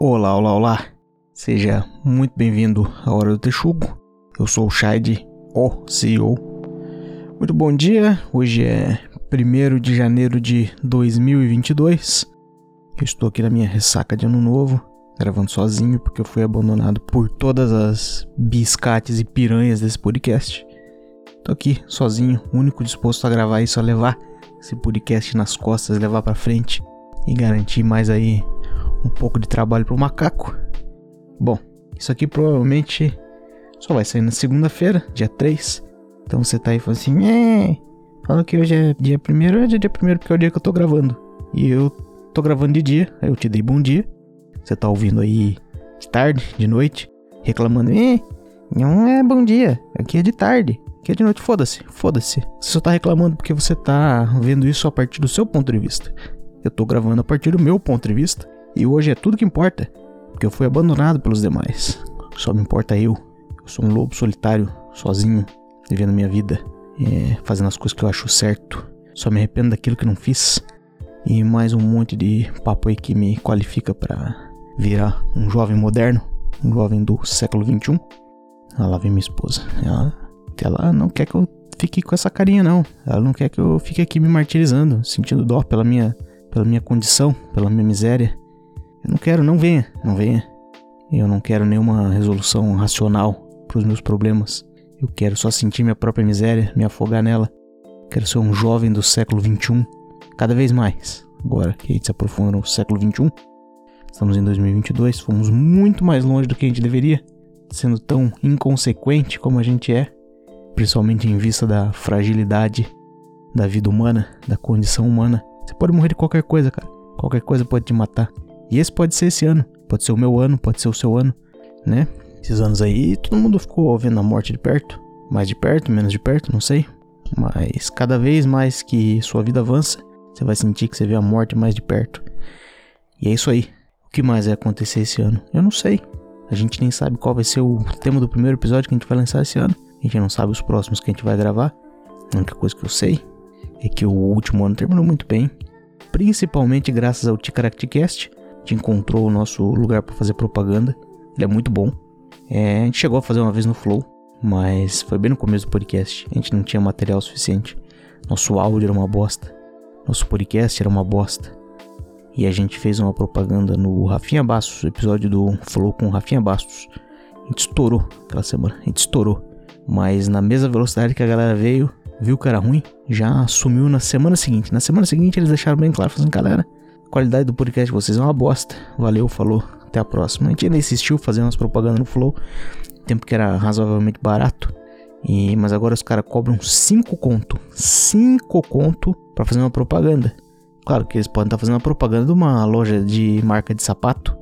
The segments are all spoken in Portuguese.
Olá, olá, olá. Seja muito bem-vindo à Hora do Texugo. Eu sou o Shide, o CEO. Muito bom dia. Hoje é 1 de janeiro de 2022. Eu estou aqui na minha ressaca de ano novo, gravando sozinho porque eu fui abandonado por todas as biscates e piranhas desse podcast. Tô aqui sozinho, único disposto a gravar isso, a levar esse podcast nas costas, levar para frente e garantir mais aí um pouco de trabalho pro macaco. Bom, isso aqui provavelmente só vai sair na segunda-feira, dia 3. Então você tá aí falando assim, é, fala que hoje é dia 1 é dia 1 porque é o dia que eu tô gravando. E eu tô gravando de dia, aí eu te dei bom dia. Você tá ouvindo aí de tarde, de noite, reclamando, é, não é bom dia, aqui é de tarde. Aqui é de noite, foda-se, foda-se. Você só tá reclamando porque você tá vendo isso a partir do seu ponto de vista. Eu tô gravando a partir do meu ponto de vista. E hoje é tudo que importa, porque eu fui abandonado pelos demais. Só me importa eu. Eu sou um lobo solitário, sozinho, vivendo minha vida, é, fazendo as coisas que eu acho certo. Só me arrependo daquilo que não fiz. E mais um monte de papo aí que me qualifica para virar um jovem moderno, um jovem do século 21. Ah, lá vem minha esposa. Ela, ela não quer que eu fique com essa carinha, não. Ela não quer que eu fique aqui me martirizando, sentindo dó pela minha, pela minha condição, pela minha miséria. Eu não quero, não venha, não venha. Eu não quero nenhuma resolução racional para os meus problemas. Eu quero só sentir minha própria miséria, me afogar nela. Quero ser um jovem do século XXI, cada vez mais. Agora que a gente se aprofunda no século XXI, estamos em 2022, fomos muito mais longe do que a gente deveria, sendo tão inconsequente como a gente é, principalmente em vista da fragilidade da vida humana, da condição humana. Você pode morrer de qualquer coisa, cara. Qualquer coisa pode te matar. E esse pode ser esse ano, pode ser o meu ano, pode ser o seu ano, né? Esses anos aí, todo mundo ficou vendo a morte de perto, mais de perto, menos de perto, não sei. Mas cada vez mais que sua vida avança, você vai sentir que você vê a morte mais de perto. E é isso aí. O que mais vai acontecer esse ano? Eu não sei. A gente nem sabe qual vai ser o tema do primeiro episódio que a gente vai lançar esse ano. A gente não sabe os próximos que a gente vai gravar. A única coisa que eu sei é que o último ano terminou muito bem. Principalmente graças ao Ticaracticast, encontrou o nosso lugar para fazer propaganda. Ele é muito bom. É, a gente chegou a fazer uma vez no Flow, mas foi bem no começo do podcast. A gente não tinha material suficiente. Nosso áudio era uma bosta. Nosso podcast era uma bosta. E a gente fez uma propaganda no Rafinha Bastos, episódio do Flow com Rafinha Bastos. A gente estourou aquela semana. A gente estourou. Mas na mesma velocidade que a galera veio, viu que era ruim, já sumiu na semana seguinte. Na semana seguinte eles deixaram bem claro, fazendo, galera, a qualidade do podcast de vocês é uma bosta. Valeu, falou. Até a próxima. A gente ainda insistiu fazendo umas propagandas no Flow. Tempo que era razoavelmente barato. E, mas agora os caras cobram 5 conto. 5 conto para fazer uma propaganda. Claro que eles podem estar tá fazendo uma propaganda de uma loja de marca de sapato.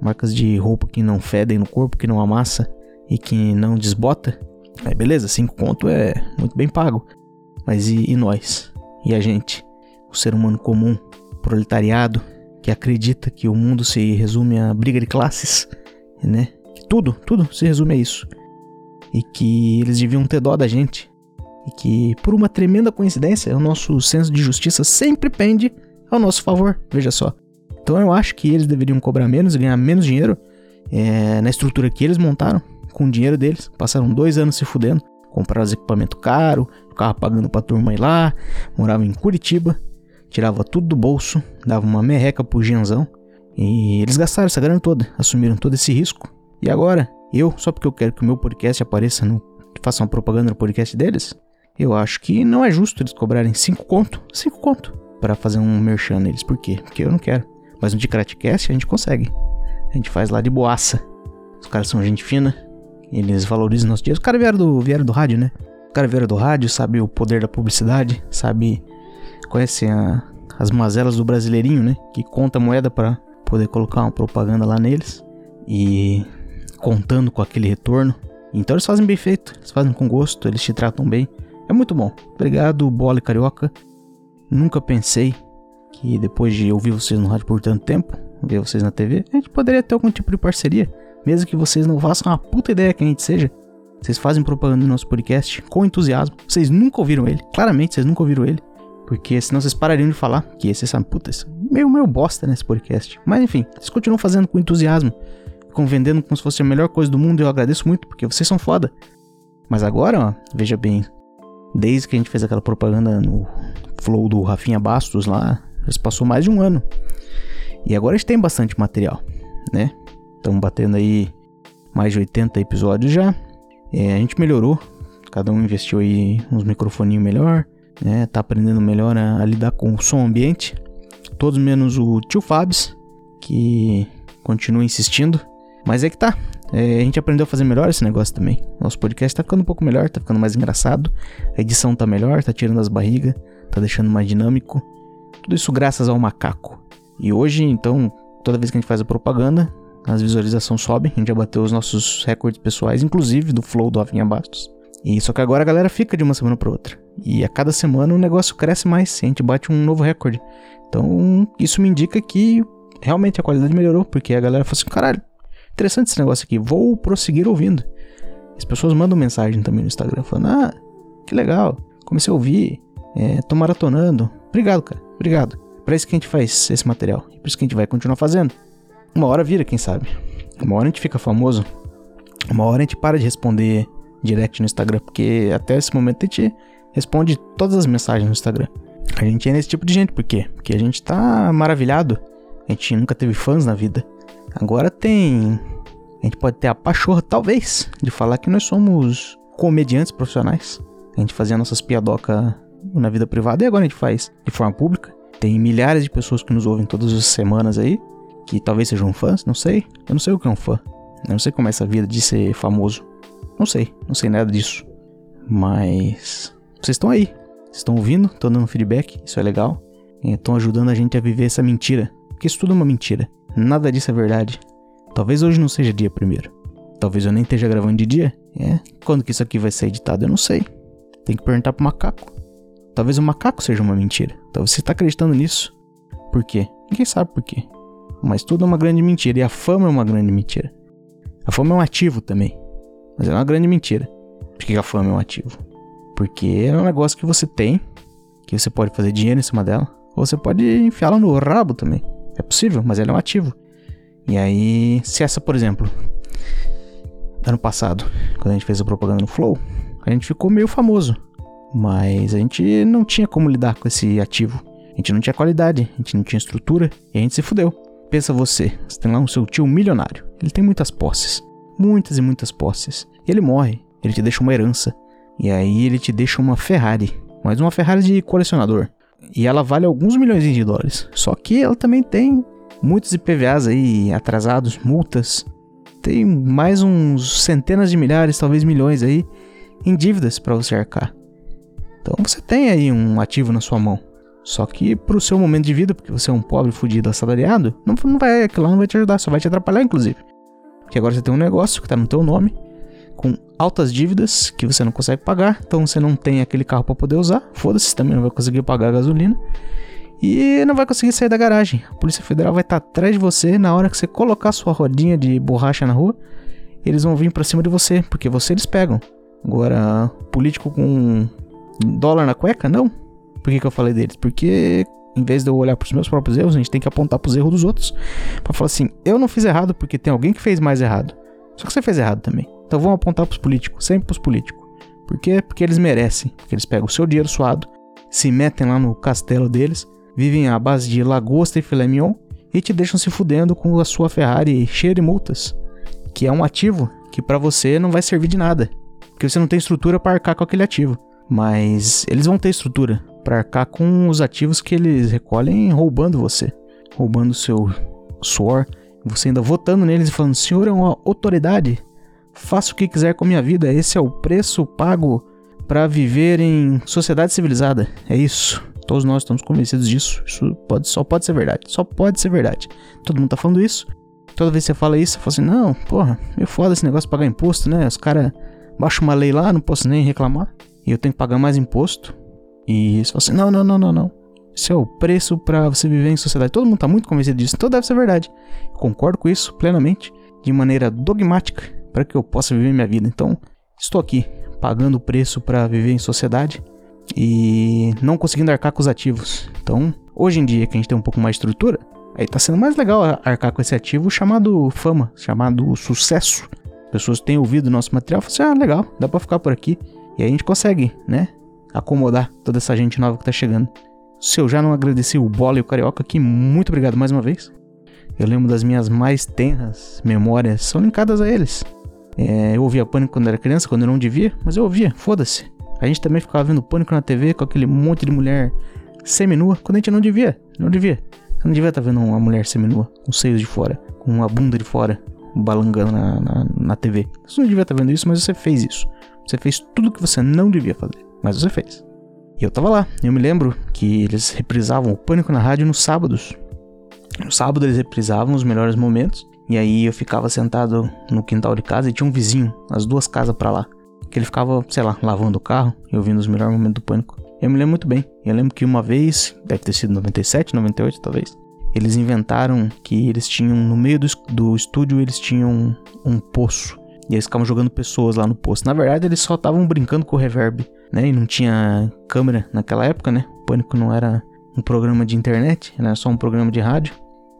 Marcas de roupa que não fedem no corpo, que não amassa e que não desbota. Aí beleza, 5 conto é muito bem pago. Mas e, e nós? E a gente? O ser humano comum proletariado que acredita que o mundo se resume a briga de classes, né? Que tudo, tudo se resume a isso. E que eles deviam ter dó da gente. E que, por uma tremenda coincidência, o nosso senso de justiça sempre pende ao nosso favor, veja só. Então eu acho que eles deveriam cobrar menos e ganhar menos dinheiro é, na estrutura que eles montaram, com o dinheiro deles. Passaram dois anos se fudendo, compraram os equipamentos caros, ficavam pagando pra turma ir lá, moravam em Curitiba tirava tudo do bolso, dava uma merreca pro Gianzão. E eles gastaram essa grana toda, assumiram todo esse risco. E agora, eu, só porque eu quero que o meu podcast apareça no. faça uma propaganda no podcast deles, eu acho que não é justo eles cobrarem 5 conto, 5 conto, para fazer um merchan neles. Por quê? Porque eu não quero. Mas no Dicratcast a gente consegue. A gente faz lá de boaça. Os caras são gente fina, eles valorizam nossos dias. Os caras vieram do, vieram do rádio, né? O cara vieram do rádio, sabe o poder da publicidade, sabe conhecem a, as mazelas do brasileirinho, né? Que conta moeda para poder colocar uma propaganda lá neles e contando com aquele retorno. Então eles fazem bem feito, eles fazem com gosto, eles te tratam bem. É muito bom. Obrigado, Bola Carioca. Nunca pensei que depois de ouvir vocês no rádio por tanto tempo, ver vocês na TV, a gente poderia ter algum tipo de parceria. Mesmo que vocês não façam uma puta ideia que a gente seja. Vocês fazem propaganda no nosso podcast com entusiasmo. Vocês nunca ouviram ele. Claramente, vocês nunca ouviram ele Porque senão vocês parariam de falar que vocês sabem, puta, isso é meio, meio bosta nesse podcast. Mas enfim, vocês continuam fazendo com entusiasmo, ficam vendendo como se fosse a melhor coisa do mundo e eu agradeço muito, porque vocês são foda. Mas agora, ó, veja bem, desde que a gente fez aquela propaganda no flow do Rafinha Bastos lá, já se passou mais de um ano. E agora a gente tem bastante material, né? Estamos batendo aí mais de 80 episódios já. É, a gente melhorou, cada um investiu aí uns microfoninhos melhor, né? Tá aprendendo melhor a, a, lidar com o som ambiente. Todos menos o tio Fabs, que continua insistindo. Mas é que tá. É, a gente aprendeu a fazer melhor esse negócio também. Nosso podcast tá ficando um pouco melhor, tá ficando mais engraçado. A edição tá melhor, tá tirando as barrigas, tá deixando mais dinâmico. Tudo isso graças ao macaco. E hoje, então, toda vez que a gente faz a propaganda, as visualizações sobem. A gente já bateu os nossos recordes pessoais, inclusive do Flow do Rafinha Bastos. E só que agora a galera fica de uma semana para outra. E a cada semana o negócio cresce mais, a gente bate um novo recorde. Então, isso me indica que realmente a qualidade melhorou, porque a galera fala assim: caralho, interessante esse negócio aqui, vou prosseguir ouvindo. As pessoas mandam mensagem também no Instagram falando: ah, que legal, comecei a ouvir, é, tô maratonando. Obrigado, cara, obrigado. Pra isso que a gente faz esse material, e por isso que a gente vai continuar fazendo. Uma hora vira, quem sabe. Uma hora a gente fica famoso, uma hora a gente para de responder direct no Instagram, porque até esse momento a gente responde todas as mensagens no Instagram. A gente é nesse tipo de gente, por quê? Porque a gente tá maravilhado. A gente nunca teve fãs na vida. Agora tem. A gente pode ter a pachorra, talvez, de falar que nós somos comediantes profissionais. A gente fazia nossas piadocas na vida privada e agora a gente faz de forma pública. Tem milhares de pessoas que nos ouvem todas as semanas aí, que talvez sejam fãs, não sei. Eu não sei o que é um fã. Eu não sei como é essa vida de ser famoso. Não sei, não sei nada disso. Mas vocês estão aí. Vocês estão ouvindo, estão dando feedback, isso é legal. Estão ajudando a gente a viver essa mentira. Porque isso tudo é uma mentira. Nada disso é verdade. Talvez hoje não seja dia primeiro. Talvez eu nem esteja gravando de dia. É. Quando que isso aqui vai ser editado, eu não sei. Tem que perguntar pro macaco. Talvez o macaco seja uma mentira. Talvez você está acreditando nisso. Por quê? Ninguém sabe por quê. Mas tudo é uma grande mentira. E a fama é uma grande mentira. A fama é um ativo também. Mas é uma grande mentira. Por que a fama é um ativo? Porque é um negócio que você tem, que você pode fazer dinheiro em cima dela, ou você pode enfiá-la no rabo também. É possível, mas ela é um ativo. E aí, se essa, por exemplo, ano passado, quando a gente fez a propaganda no Flow, a gente ficou meio famoso. Mas a gente não tinha como lidar com esse ativo. A gente não tinha qualidade, a gente não tinha estrutura e a gente se fudeu. Pensa você, você tem lá um seu tio milionário. Ele tem muitas posses muitas e muitas posses. Ele morre, ele te deixa uma herança. E aí ele te deixa uma Ferrari, mas uma Ferrari de colecionador. E ela vale alguns milhões de dólares. Só que ela também tem muitos IPVAs aí atrasados, multas. Tem mais uns centenas de milhares, talvez milhões aí em dívidas para você arcar. Então você tem aí um ativo na sua mão. Só que pro seu momento de vida, porque você é um pobre fudido assalariado, não, não vai, aquilo não vai te ajudar, só vai te atrapalhar inclusive que agora você tem um negócio que está no teu nome, com altas dívidas que você não consegue pagar, então você não tem aquele carro para poder usar, foda-se, também não vai conseguir pagar a gasolina e não vai conseguir sair da garagem. A Polícia Federal vai estar tá atrás de você na hora que você colocar sua rodinha de borracha na rua, eles vão vir para cima de você, porque você eles pegam. Agora, político com dólar na cueca, não. Por que, que eu falei deles? Porque em vez de eu olhar para os meus próprios erros, a gente tem que apontar para os erros dos outros. Para falar assim, eu não fiz errado porque tem alguém que fez mais errado. Só que você fez errado também. Então vamos apontar para os políticos, sempre para os políticos. Por quê? Porque eles merecem. Porque eles pegam o seu dinheiro suado, se metem lá no castelo deles, vivem à base de lagosta e filé mignon e te deixam se fudendo com a sua Ferrari cheia de multas. Que é um ativo que para você não vai servir de nada. Porque você não tem estrutura para arcar com aquele ativo. Mas eles vão ter estrutura para arcar com os ativos que eles recolhem roubando você, roubando seu suor, você ainda votando neles e falando: "Senhor é uma autoridade, faça o que quiser com a minha vida, esse é o preço pago para viver em sociedade civilizada". É isso. Todos nós estamos convencidos disso. Isso pode, só pode ser verdade. Só pode ser verdade. Todo mundo tá falando isso. Toda vez que você fala isso, você fala assim: "Não, porra, é foda esse negócio de pagar imposto, né? Os caras baixam uma lei lá, não posso nem reclamar. E eu tenho que pagar mais imposto. E você fala assim: não, não, não, não, não. Isso é o preço para você viver em sociedade. Todo mundo tá muito convencido disso, então deve ser verdade. Eu concordo com isso plenamente, de maneira dogmática, para que eu possa viver minha vida. Então, estou aqui pagando o preço para viver em sociedade, e não conseguindo arcar com os ativos. Então, hoje em dia que a gente tem um pouco mais de estrutura, aí tá sendo mais legal arcar com esse ativo chamado fama, chamado sucesso. As pessoas têm ouvido nosso material e falam assim, ah, legal, dá pra ficar por aqui. E aí a gente consegue, né, acomodar toda essa gente nova que tá chegando. Se eu já não agradeci o Bola e o Carioca aqui, muito obrigado mais uma vez. Eu lembro das minhas mais tenras memórias, são linkadas a eles. É, eu ouvia Pânico quando era criança, quando eu não devia, mas eu ouvia, foda-se. A gente também ficava vendo Pânico na TV com aquele monte de mulher seminua, quando a gente não devia, não devia. Você não devia estar tá vendo uma mulher seminua, com seios de fora, com uma bunda de fora, balangando na, na, na TV. Você não devia estar tá vendo isso, mas você fez isso. Você fez tudo que você não devia fazer, mas você fez. E eu tava lá. Eu me lembro que eles reprisavam o Pânico na rádio nos sábados. No sábado eles reprisavam os melhores momentos. E aí eu ficava sentado no quintal de casa e tinha um vizinho, as duas casas para lá. Que ele ficava, sei lá, lavando o carro e ouvindo os melhores momentos do pânico. Eu me lembro muito bem. Eu lembro que uma vez, deve ter sido 97, 98 talvez, eles inventaram que eles tinham, no meio do, do estúdio, eles tinham um, um poço. E eles ficavam jogando pessoas lá no poço. Na verdade, eles só estavam brincando com o reverb, né? E não tinha câmera naquela época, né? O Pânico não era um programa de internet, era só um programa de rádio.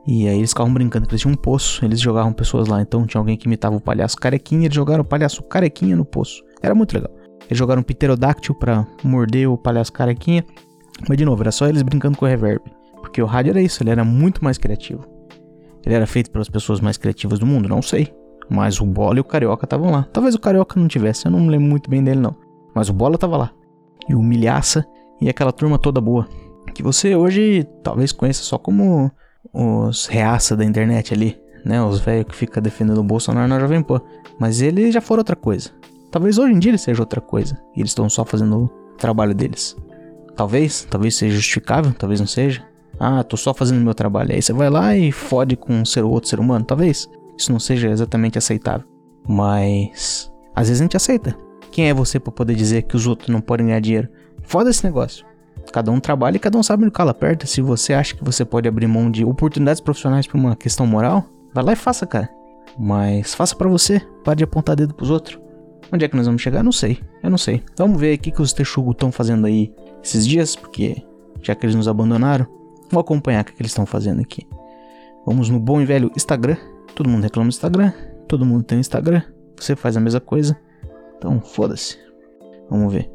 E aí eles ficavam brincando que eles tinham um poço, eles jogavam pessoas lá. Então tinha alguém que imitava o palhaço carequinha, eles jogaram o palhaço carequinha no poço. Era muito legal. Eles jogaram um pterodáctil pra morder o palhaço carequinha. Mas de novo, era só eles brincando com o reverb. Porque o rádio era isso, ele era muito mais criativo. Ele era feito pelas pessoas mais criativas do mundo, não sei. Mas o Bola e o Carioca estavam lá. Talvez o Carioca não tivesse, eu não lembro muito bem dele não. Mas o Bola tava lá. E o Milhaça e aquela turma toda boa. Que você hoje talvez conheça só como os reaça da internet ali, né? Os velhos que ficam defendendo o Bolsonaro na Jovem Pan. Mas eles já foram outra coisa. Talvez hoje em dia ele seja outra coisa. E eles estão só fazendo o trabalho deles. Talvez, talvez seja justificável, talvez não seja. Ah, tô só fazendo meu trabalho. Aí você vai lá e fode com um ser ou outro ser humano. Talvez isso não seja exatamente aceitável. Mas às vezes a gente aceita. Quem é você para poder dizer que os outros não podem ganhar dinheiro? Foda esse negócio. Cada um trabalha e cada um sabe no cala perto. Se você acha que você pode abrir mão de oportunidades profissionais por uma questão moral, vai lá e faça, cara. Mas faça para você, pare de apontar dedo pros outros. Onde é que nós vamos chegar? Não sei. Eu não sei. Vamos ver o que, que os Texugo estão fazendo aí esses dias, porque já que eles nos abandonaram, vou acompanhar o que, que eles estão fazendo aqui. Vamos no bom e velho Instagram. Todo mundo reclama do Instagram. Todo mundo tem Instagram. Você faz a mesma coisa. Então, foda-se. Vamos ver.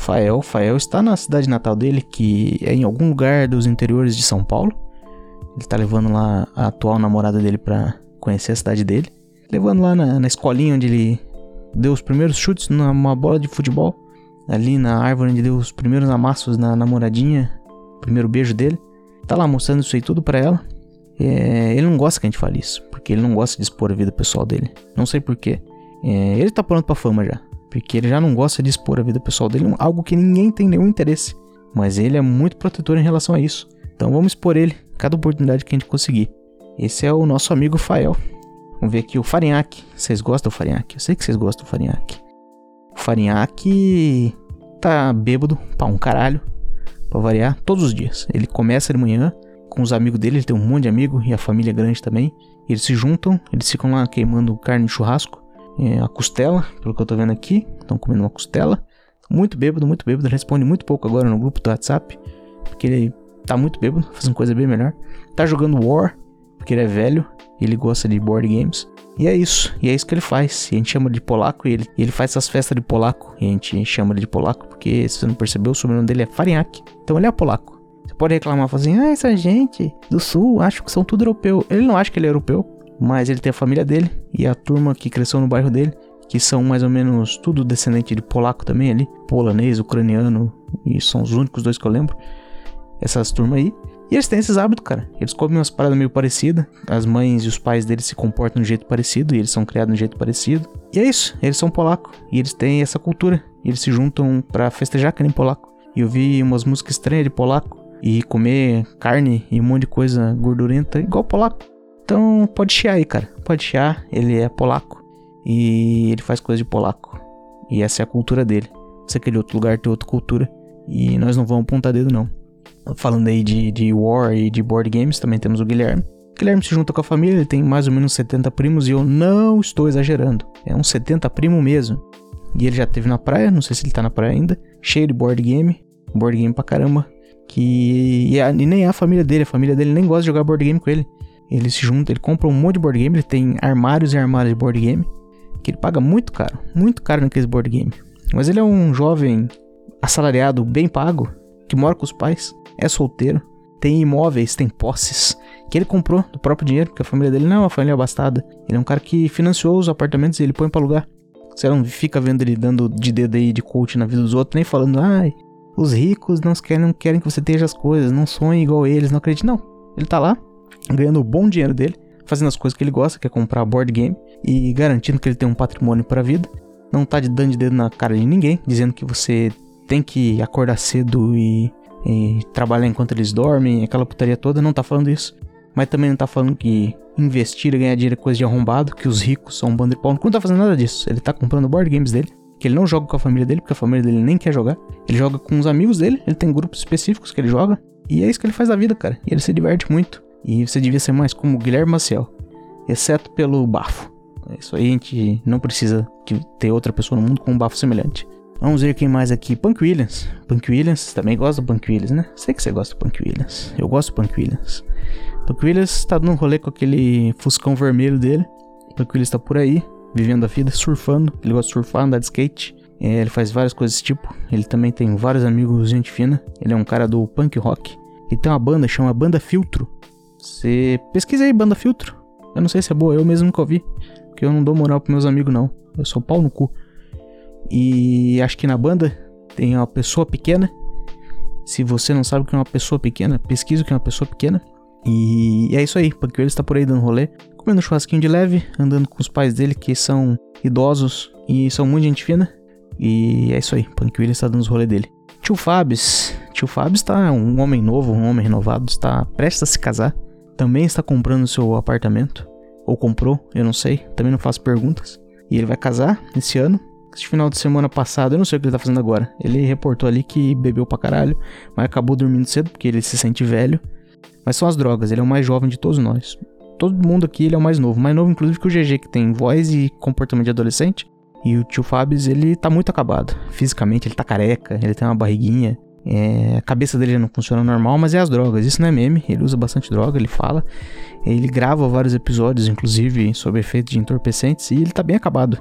Fael. Fael está na cidade natal dele, que é em algum lugar dos interiores de São Paulo. Ele está levando lá a atual namorada dele para conhecer a cidade dele. Levando lá na, na, escolinha onde ele deu os primeiros chutes numa bola de futebol. Ali na árvore onde deu os primeiros amassos na namoradinha. Primeiro beijo dele. Tá lá mostrando isso aí tudo pra ela. É, ele não gosta que a gente fale isso. Porque ele não gosta de expor a vida pessoal dele. Não sei porquê. É, ele tá pronto pra fama já. Porque ele já não gosta de expor a vida pessoal dele, algo que ninguém tem nenhum interesse. Mas ele é muito protetor em relação a isso. Então vamos expor ele cada oportunidade que a gente conseguir. Esse é o nosso amigo Fael. Vamos ver aqui o Farinhaque. Vocês gostam do Farinhaque? Eu sei que vocês gostam do Farinhaque. O Farinhaque tá bêbado pra um caralho. Pra variar, todos os dias. Ele começa de manhã com os amigos dele, ele tem um monte de amigos e a família é grande também. Eles se juntam, eles ficam lá queimando carne de churrasco a costela, pelo que eu tô vendo aqui. Estão comendo uma costela. Muito bêbado, muito bêbado. Responde muito pouco agora no grupo do WhatsApp. Porque ele tá muito bêbado, fazendo coisa bem melhor. Tá jogando War, porque ele é velho. Ele gosta de board games. E é isso, e é isso que ele faz. E a gente chama de polaco e ele, e ele faz essas festas de polaco. E a gente chama ele de polaco porque, se você não percebeu, o sobrenome dele é Farinhaque. Então ele é polaco. Você pode reclamar, falar assim, ah, essa gente do sul, acho que são tudo europeu. Ele não acha que ele é europeu, mas ele tem a família dele e a turma que cresceu no bairro dele, que são mais ou menos tudo descendente de polaco também ali, polonês, ucraniano, e são os únicos dois que eu lembro. Essas turmas aí. E eles têm esses hábitos, cara. Eles comem umas paradas meio parecidas. As mães e os pais deles se comportam de um jeito parecido. E eles são criados de um jeito parecido. E é isso. Eles são polacos. E eles têm essa cultura. Eles se juntam para festejar que nem polaco. E eu vi umas músicas estranhas de polaco. E comer carne e um monte de coisa gordurenta igual polaco. Então pode chiar aí, cara. Pode chiar. Ele é polaco. E ele faz coisa de polaco. E essa é a cultura dele. Se aquele outro lugar tem outra cultura. E nós não vamos apontar dedo, não. Falando aí de, de War e de board games, também temos o Guilherme. O Guilherme se junta com a família, ele tem mais ou menos 70 primos e eu não estou exagerando. É um 70 primo mesmo. E ele já teve na praia, não sei se ele tá na praia ainda. cheio de board game, board game pra caramba. Que. E, a, e nem é a família dele, a família dele nem gosta de jogar board game com ele. Ele se junta, ele compra um monte de board game, ele tem armários e armários de board game. Que ele paga muito caro, muito caro naqueles board game. Mas ele é um jovem assalariado, bem pago, que mora com os pais, é solteiro, tem imóveis, tem posses, que ele comprou do próprio dinheiro, porque a família dele não é uma família abastada. Ele é um cara que financiou os apartamentos e ele põe para alugar. Você não fica vendo ele dando de dedo aí de coach na vida dos outros, nem falando, ai, os ricos não querem, não querem que você tenha as coisas, não sonhe igual eles, não acredite. Não. Ele tá lá, ganhando o bom dinheiro dele, fazendo as coisas que ele gosta, que é comprar board game, e garantindo que ele tem um patrimônio para a vida. Não tá dando de dedo na cara de ninguém, dizendo que você tem que acordar cedo e, e trabalhar enquanto eles dormem, aquela putaria toda, não tá falando isso. Mas também não tá falando que investir e ganhar dinheiro é coisa de arrombado, que os ricos são um bando de pau. Não tá fazendo nada disso. Ele tá comprando board games dele, que ele não joga com a família dele, porque a família dele nem quer jogar. Ele joga com os amigos dele, ele tem grupos específicos que ele joga. E é isso que ele faz da vida, cara. E ele se diverte muito. E você devia ser mais como Guilherme Maciel, exceto pelo bafo. Isso aí a gente não precisa ter outra pessoa no mundo com um bafo semelhante. Vamos ver quem mais aqui. Punk Williams. Punk Williams, também gosta do Punk Williams, né? Sei que você gosta do Punk Williams. Eu gosto do Punk Williams. Punk Williams tá dando um rolê com aquele fuscão vermelho dele. Punk Williams tá por aí, vivendo a vida, surfando. Ele gosta de surfar, andar de skate. É, ele faz várias coisas desse tipo. Ele também tem vários amigos, gente fina. Ele é um cara do punk rock. E tem uma banda, chama Banda Filtro. Você pesquisa aí, Banda Filtro. Eu não sei se é boa, eu mesmo nunca ouvi. Porque eu não dou moral pros meus amigos, não. Eu sou pau no cu. E acho que na banda tem uma pessoa pequena. Se você não sabe o que é uma pessoa pequena, pesquisa o que é uma pessoa pequena. E é isso aí, porque ele está por aí dando rolê, comendo churrasquinho de leve, andando com os pais dele que são idosos e são muito gente fina. E é isso aí, Punk Williams está dando os rolê dele. Tio Fabs, tio Fabs está um homem novo, um homem renovado, está prestes a se casar. Também está comprando seu apartamento. Ou comprou, eu não sei, também não faço perguntas. E ele vai casar esse ano. Esse final de semana passado, eu não sei o que ele tá fazendo agora. Ele reportou ali que bebeu pra caralho, mas acabou dormindo cedo porque ele se sente velho. Mas são as drogas, ele é o mais jovem de todos nós. Todo mundo aqui ele é o mais novo, mais novo inclusive que o GG, que tem voz e comportamento de adolescente. E o tio Fabs, ele tá muito acabado. Fisicamente, ele tá careca, ele tem uma barriguinha. É, a cabeça dele não funciona normal, mas é as drogas. Isso não é meme, ele usa bastante droga, ele fala. Ele grava vários episódios, inclusive, sobre efeitos de entorpecentes, e ele tá bem acabado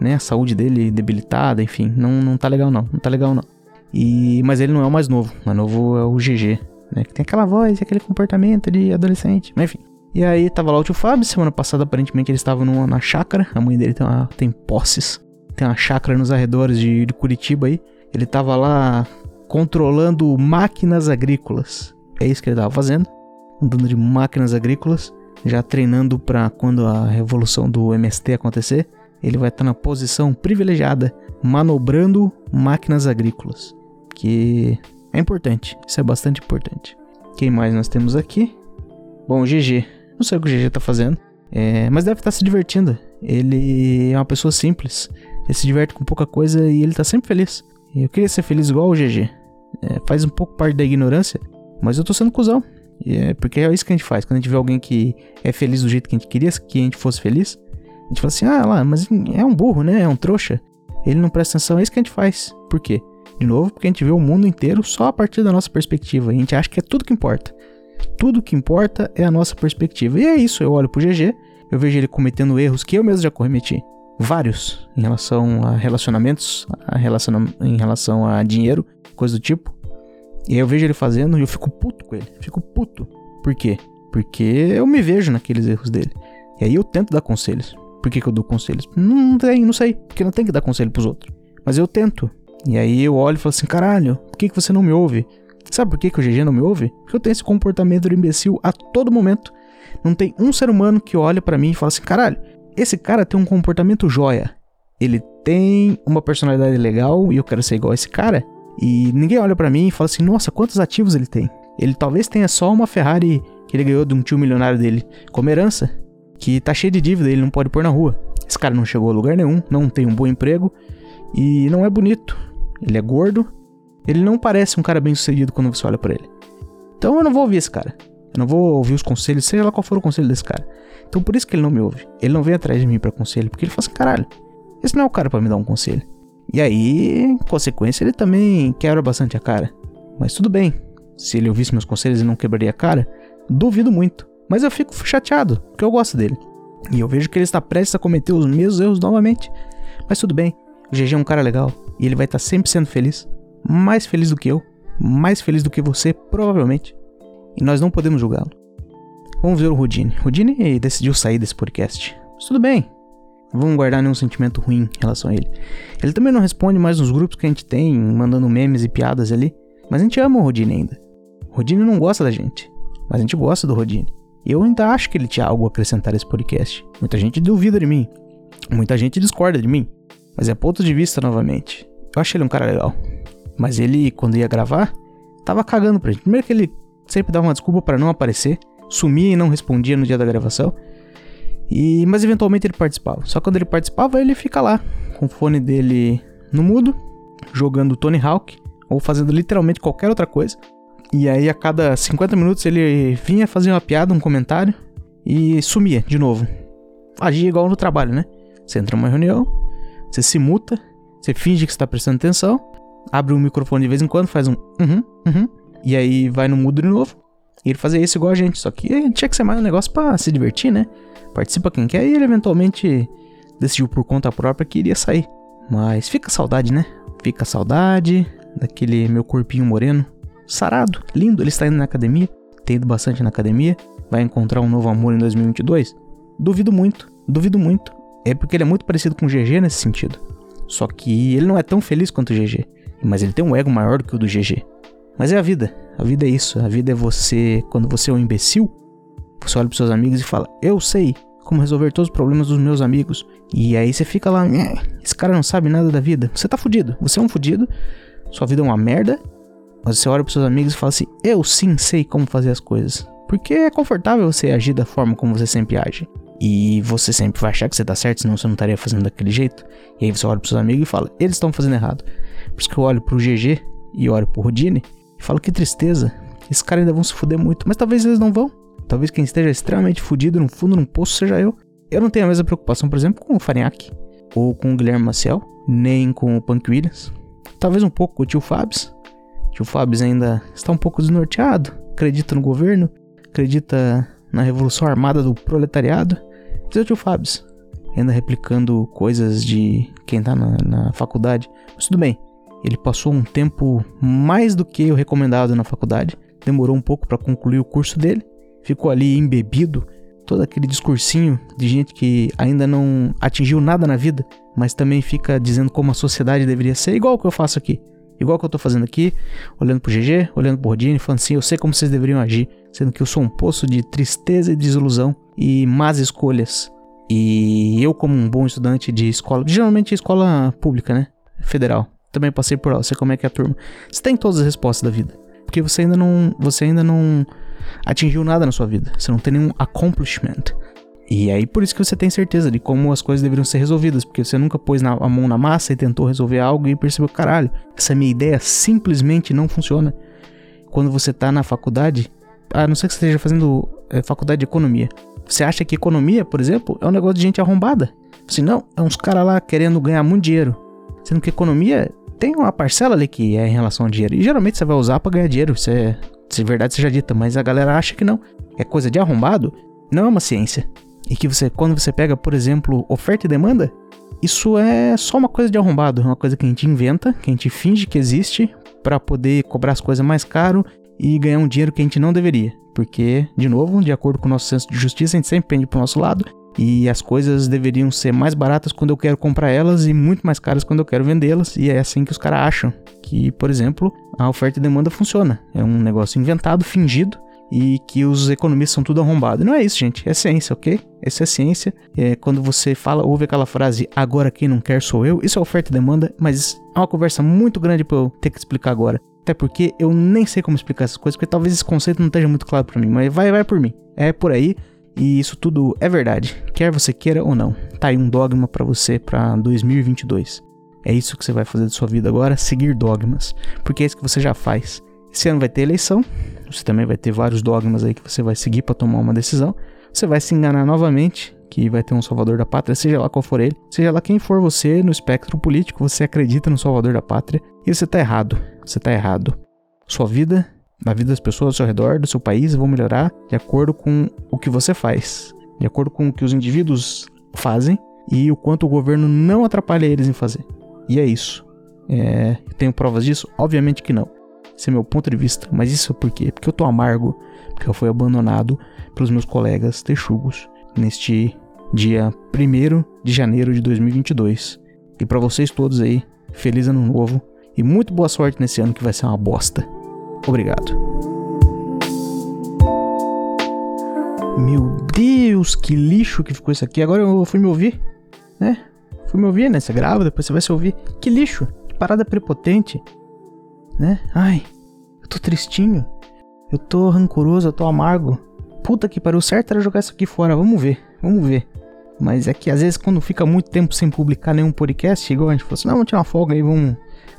né? A saúde dele debilitada, enfim, não, não tá legal não, não tá legal não. E, mas ele não é o mais novo, o mais novo é o GG, né? Que tem aquela voz, aquele comportamento de adolescente, mas enfim. E aí tava lá o tio Fábio, semana passada aparentemente ele estava numa, na chácara, a mãe dele tem, uma, tem posses, tem uma chácara nos arredores de, de Curitiba aí. Ele tava lá controlando máquinas agrícolas, é isso que ele tava fazendo, andando de máquinas agrícolas, já treinando para quando a revolução do MST acontecer ele vai estar na posição privilegiada, manobrando máquinas agrícolas, que é importante, isso é bastante importante. Quem mais nós temos aqui? Bom, GG. Não sei o que o GG está fazendo, é, mas deve estar se divertindo. Ele é uma pessoa simples, ele se diverte com pouca coisa e ele está sempre feliz. Eu queria ser feliz igual o GG. É, faz um pouco parte da ignorância, mas eu tô sendo cuzão. É, porque é isso que a gente faz. Quando a gente vê alguém que é feliz do jeito que a gente queria que a gente fosse feliz, a gente fala assim, ah lá, mas é um burro, né? É um trouxa. Ele não presta atenção, é isso que a gente faz. Por quê? De novo, porque a gente vê o mundo inteiro só a partir da nossa perspectiva. E a gente acha que é tudo que importa. Tudo que importa é a nossa perspectiva. E é isso, eu olho pro GG, eu vejo ele cometendo erros que eu mesmo já cometi. Vários. Em relação a relacionamentos, a relaciona em relação a dinheiro, coisa do tipo. E aí eu vejo ele fazendo e eu fico puto com ele. Fico puto. Por quê? Porque eu me vejo naqueles erros dele. E aí eu tento dar conselhos. Por que, que eu dou conselhos? Não tem, não sei. Porque não tem que dar conselho pros outros. Mas eu tento. E aí eu olho e falo assim: caralho, por que, que você não me ouve? Sabe por que, que o GG não me ouve? Porque eu tenho esse comportamento de imbecil a todo momento. Não tem um ser humano que olha para mim e fala assim: caralho, esse cara tem um comportamento joia. Ele tem uma personalidade legal e eu quero ser igual a esse cara. E ninguém olha para mim e fala assim: nossa, quantos ativos ele tem? Ele talvez tenha só uma Ferrari que ele ganhou de um tio milionário dele como herança que tá cheio de dívida, ele não pode pôr na rua. Esse cara não chegou a lugar nenhum, não tem um bom emprego e não é bonito. Ele é gordo, ele não parece um cara bem sucedido quando você olha para ele. Então eu não vou ouvir esse cara. Eu não vou ouvir os conselhos, seja lá qual for o conselho desse cara. Então por isso que ele não me ouve. Ele não vem atrás de mim para conselho, porque ele fala assim: caralho, esse não é o cara para me dar um conselho. E aí, em consequência, ele também quebra bastante a cara. Mas tudo bem. Se ele ouvisse meus conselhos e não quebraria a cara, duvido muito. Mas eu fico chateado, porque eu gosto dele. E eu vejo que ele está prestes a cometer os mesmos erros novamente. Mas tudo bem, o GG é um cara legal e ele vai estar sempre sendo feliz. Mais feliz do que eu, mais feliz do que você, provavelmente. E nós não podemos julgá-lo. Vamos ver o Rudine. Rudine decidiu sair desse podcast. Mas tudo bem. Não vamos guardar nenhum sentimento ruim em relação a ele. Ele também não responde mais nos grupos que a gente tem, mandando memes e piadas ali. Mas a gente ama o Rodine ainda. O Rodine não gosta da gente, mas a gente gosta do Rodine. E eu ainda acho que ele tinha algo a acrescentar a esse podcast. Muita gente duvida de mim. Muita gente discorda de mim. Mas é ponto de vista novamente. Eu acho ele um cara legal. Mas ele, quando ia gravar, tava cagando pra gente. Primeiro que ele sempre dava uma desculpa para não aparecer, sumia e não respondia no dia da gravação. E mas eventualmente ele participava. Só quando ele participava, ele fica lá com o fone dele no mudo, jogando Tony Hawk ou fazendo literalmente qualquer outra coisa. E aí a cada 50 minutos ele vinha fazer uma piada, um comentário e sumia de novo. Agia igual no trabalho, né? Você entra numa reunião, você se muta, você finge que está prestando atenção, abre o microfone de vez em quando, faz um uhum, uhum, e aí vai no mudo de novo. E ele fazia isso igual a gente, só que tinha que ser mais um negócio para se divertir, né? Participa quem quer e ele eventualmente decidiu por conta própria que iria sair. Mas fica saudade, né? Fica saudade daquele meu corpinho moreno, sarado, lindo. Ele está indo na academia, tem ido bastante na academia. Vai encontrar um novo amor em 2022? Duvido muito, duvido muito. É porque ele é muito parecido com o GG nesse sentido. Só que ele não é tão feliz quanto o GG. Mas ele tem um ego maior do que o do GG. Mas é a vida. A vida é isso. A vida é você, quando você é um imbecil, você olha para seus amigos e fala: Eu sei como resolver todos os problemas dos meus amigos. E aí você fica lá, esse cara não sabe nada da vida. Você tá fudido. Você é um fudido. Sua vida é uma merda. Mas você olha pros seus amigos e fala assim: Eu sim sei como fazer as coisas. Porque é confortável você agir da forma como você sempre age. E você sempre vai achar que você tá certo, senão você não estaria fazendo daquele jeito. E aí você olha pros seus amigos e fala: Eles estão fazendo errado. Por isso que eu olho pro GG e olho pro Rodine falo: Que tristeza. Esses caras ainda vão se fuder muito. Mas talvez eles não vão. Talvez quem esteja extremamente fudido no fundo, num poço, seja eu. Eu não tenho a mesma preocupação, por exemplo, com o Farinhaque, ou com o Guilherme Maciel, nem com o Punk Williams. Talvez um pouco com o tio Fabs. O tio Fabs ainda está um pouco desnorteado, acredita no governo, acredita na revolução armada do proletariado. Mas é o tio Fabs, ainda replicando coisas de quem está na, na faculdade. Mas tudo bem, ele passou um tempo mais do que o recomendado na faculdade, demorou um pouco para concluir o curso dele, ficou ali embebido, todo aquele discursinho de gente que ainda não atingiu nada na vida, mas também fica dizendo como a sociedade deveria ser, igual o que eu faço aqui. Igual que eu tô fazendo aqui, olhando pro GG, olhando pro Rodine, falando assim, eu sei como vocês deveriam agir, sendo que eu sou um poço de tristeza e desilusão e más escolhas. E eu, como um bom estudante de escola, geralmente escola pública, né? Federal. Também passei por lá, sei como é que é a turma. Você tem todas as respostas da vida. Porque você ainda não. Você ainda não atingiu nada na sua vida. Você não tem nenhum accomplishment. E aí por isso que você tem certeza de como as coisas deveriam ser resolvidas, porque você nunca pôs na, a mão na massa e tentou resolver algo e percebeu, caralho, essa minha ideia simplesmente não funciona. Quando você tá na faculdade, a não ser que você esteja fazendo é, faculdade de economia, você acha que economia, por exemplo, é um negócio de gente arrombada? Assim, não, é uns caras lá querendo ganhar muito dinheiro. Sendo que economia tem uma parcela ali que é em relação ao dinheiro. E geralmente você vai usar para ganhar dinheiro. Se verdade seja dita, mas a galera acha que não. É coisa de arrombado, não é uma ciência. E que você, quando você pega, por exemplo, oferta e demanda, isso é só uma coisa de arrombado, é uma coisa que a gente inventa, que a gente finge que existe para poder cobrar as coisas mais caro e ganhar um dinheiro que a gente não deveria. Porque, de novo, de acordo com o nosso senso de justiça, a gente sempre pende pro nosso lado e as coisas deveriam ser mais baratas quando eu quero comprar elas e muito mais caras quando eu quero vendê-las. E é assim que os caras acham que, por exemplo, a oferta e demanda funciona. É um negócio inventado, fingido, e que os economistas são tudo arrombado. Não é isso, gente. É ciência, ok? Essa é ciência. É quando você fala, ouve aquela frase, agora quem não quer sou eu. Isso é oferta e demanda, mas é uma conversa muito grande para eu ter que explicar agora. Até porque eu nem sei como explicar essas coisas, porque talvez esse conceito não esteja muito claro para mim. Mas vai, vai por mim. É por aí. E isso tudo é verdade, quer você queira ou não. Tá aí um dogma para você para 2022. É isso que você vai fazer da sua vida agora, seguir dogmas, porque é isso que você já faz. Esse ano vai ter eleição, você também vai ter vários dogmas aí que você vai seguir para tomar uma decisão. Você vai se enganar novamente, que vai ter um salvador da pátria, seja lá qual for ele, seja lá quem for você no espectro político, você acredita no salvador da pátria e você tá errado. Você tá errado. Sua vida, a vida das pessoas ao seu redor, do seu país, vão melhorar de acordo com o que você faz, de acordo com o que os indivíduos fazem e o quanto o governo não atrapalha eles em fazer. E é isso. É, tenho provas disso? Obviamente que não. Esse é meu ponto de vista. Mas isso é por quê? Porque eu tô amargo, porque eu fui abandonado pelos meus colegas texugos neste dia 1 de janeiro de 2022. E para vocês todos aí, feliz ano novo e muito boa sorte nesse ano que vai ser uma bosta. Obrigado. Meu Deus, que lixo que ficou isso aqui. Agora eu fui me ouvir, né? Fui me ouvir, né? Você grava, depois você vai se ouvir. Que lixo, que parada prepotente, né? Ai, eu tô tristinho. Eu tô rancoroso, eu tô amargo. Puta que pariu, certo era jogar isso aqui fora. Vamos ver, vamos ver. Mas é que às vezes quando fica muito tempo sem publicar nenhum podcast, igual a gente falou assim, não, vamos tirar uma folga aí, vamos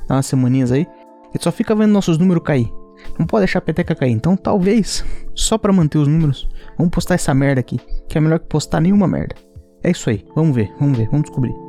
dar umas semaninhas aí. A gente só fica vendo nossos números cair. Não pode deixar a peteca cair. Então talvez, só pra manter os números, vamos postar essa merda aqui. Que é melhor que postar nenhuma merda. É isso aí, vamos ver, vamos ver, vamos descobrir.